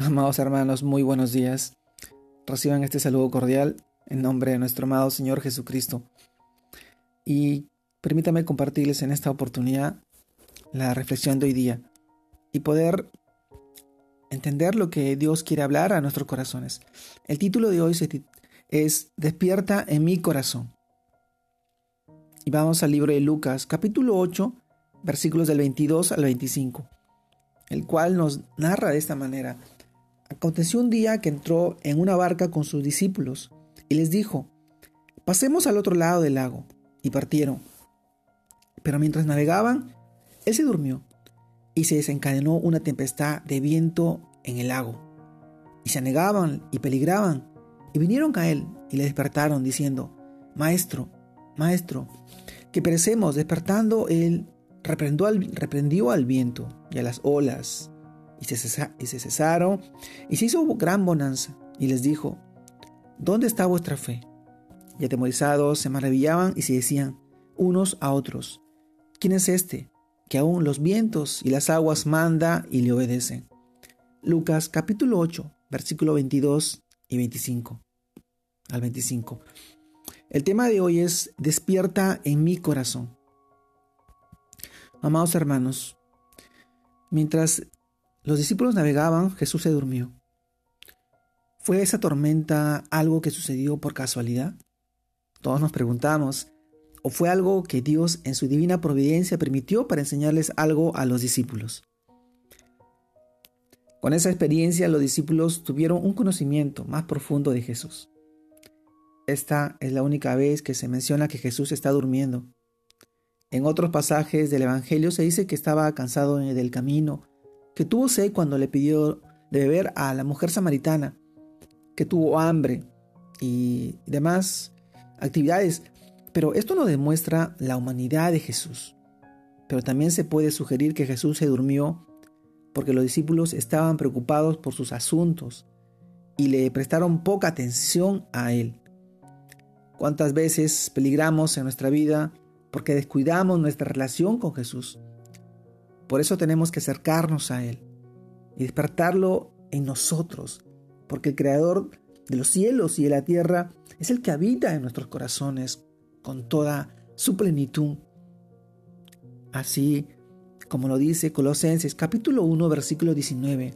Amados hermanos, muy buenos días. Reciban este saludo cordial en nombre de nuestro amado Señor Jesucristo. Y permítame compartirles en esta oportunidad la reflexión de hoy día y poder entender lo que Dios quiere hablar a nuestros corazones. El título de hoy es Despierta en mi corazón. Y vamos al libro de Lucas, capítulo 8, versículos del 22 al 25, el cual nos narra de esta manera. Aconteció un día que entró en una barca con sus discípulos y les dijo, pasemos al otro lado del lago, y partieron. Pero mientras navegaban, él se durmió y se desencadenó una tempestad de viento en el lago. Y se anegaban y peligraban, y vinieron a él y le despertaron diciendo, Maestro, Maestro, que perecemos. Despertando él reprendió al, reprendió al viento y a las olas y se, cesaron, y se hizo gran bonanza, y les dijo, ¿dónde está vuestra fe? Y atemorizados se maravillaban y se decían unos a otros, ¿quién es este? Que aún los vientos y las aguas manda y le obedecen. Lucas capítulo 8, versículo 22 y 25 al 25. El tema de hoy es Despierta en mi corazón. Amados hermanos, mientras los discípulos navegaban, Jesús se durmió. ¿Fue esa tormenta algo que sucedió por casualidad? Todos nos preguntamos, ¿o fue algo que Dios en su divina providencia permitió para enseñarles algo a los discípulos? Con esa experiencia los discípulos tuvieron un conocimiento más profundo de Jesús. Esta es la única vez que se menciona que Jesús está durmiendo. En otros pasajes del Evangelio se dice que estaba cansado del camino que tuvo sed cuando le pidió de beber a la mujer samaritana, que tuvo hambre y demás actividades. Pero esto no demuestra la humanidad de Jesús. Pero también se puede sugerir que Jesús se durmió porque los discípulos estaban preocupados por sus asuntos y le prestaron poca atención a Él. ¿Cuántas veces peligramos en nuestra vida porque descuidamos nuestra relación con Jesús? Por eso tenemos que acercarnos a Él y despertarlo en nosotros, porque el Creador de los cielos y de la tierra es el que habita en nuestros corazones con toda su plenitud. Así como lo dice Colosenses capítulo 1 versículo 19,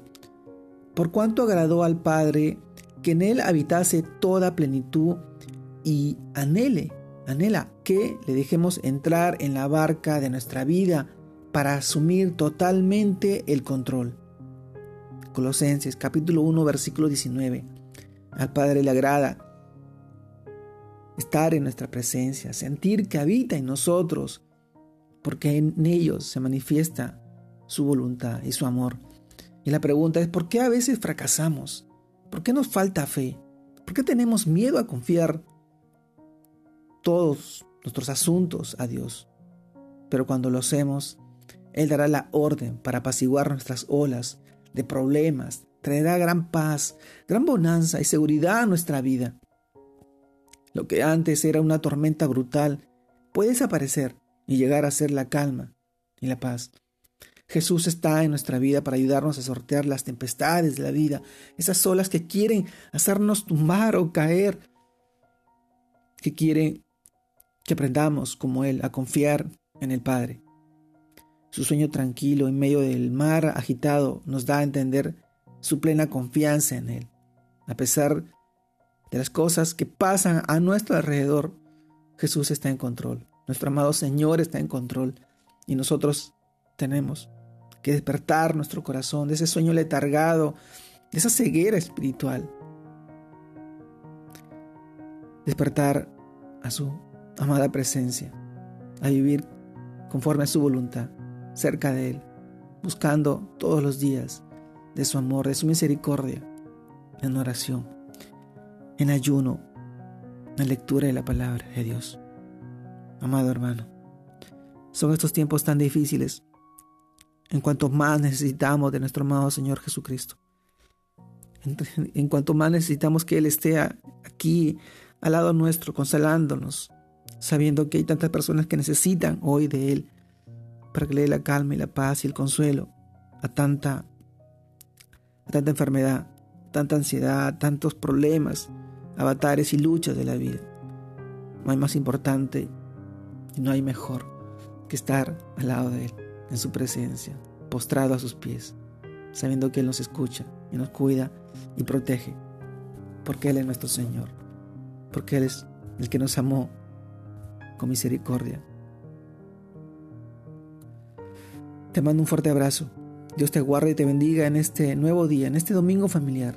por cuanto agradó al Padre que en Él habitase toda plenitud y anhele, anhela que le dejemos entrar en la barca de nuestra vida para asumir totalmente el control. Colosenses capítulo 1 versículo 19. Al Padre le agrada estar en nuestra presencia, sentir que habita en nosotros, porque en ellos se manifiesta su voluntad y su amor. Y la pregunta es, ¿por qué a veces fracasamos? ¿Por qué nos falta fe? ¿Por qué tenemos miedo a confiar todos nuestros asuntos a Dios? Pero cuando lo hacemos, él dará la orden para apaciguar nuestras olas de problemas, traerá gran paz, gran bonanza y seguridad a nuestra vida. Lo que antes era una tormenta brutal puede desaparecer y llegar a ser la calma y la paz. Jesús está en nuestra vida para ayudarnos a sortear las tempestades de la vida, esas olas que quieren hacernos tumbar o caer, que quieren que aprendamos como Él a confiar en el Padre. Su sueño tranquilo en medio del mar agitado nos da a entender su plena confianza en Él. A pesar de las cosas que pasan a nuestro alrededor, Jesús está en control. Nuestro amado Señor está en control. Y nosotros tenemos que despertar nuestro corazón de ese sueño letargado, de esa ceguera espiritual. Despertar a su amada presencia, a vivir conforme a su voluntad cerca de Él, buscando todos los días de su amor, de su misericordia, en oración, en ayuno, en lectura de la palabra de Dios. Amado hermano, son estos tiempos tan difíciles en cuanto más necesitamos de nuestro amado Señor Jesucristo. En, en cuanto más necesitamos que Él esté aquí al lado nuestro, consolándonos, sabiendo que hay tantas personas que necesitan hoy de Él para que le dé la calma y la paz y el consuelo a tanta tanta enfermedad, tanta ansiedad, tantos problemas, avatares y luchas de la vida. No hay más importante y no hay mejor que estar al lado de Él, en su presencia, postrado a sus pies, sabiendo que Él nos escucha y nos cuida y protege, porque Él es nuestro Señor, porque Él es el que nos amó con misericordia. Te mando un fuerte abrazo. Dios te guarde y te bendiga en este nuevo día, en este domingo familiar,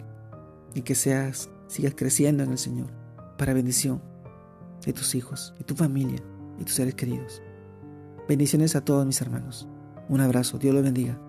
y que seas, sigas creciendo en el Señor, para bendición de tus hijos, y tu familia, y tus seres queridos. Bendiciones a todos mis hermanos. Un abrazo, Dios los bendiga.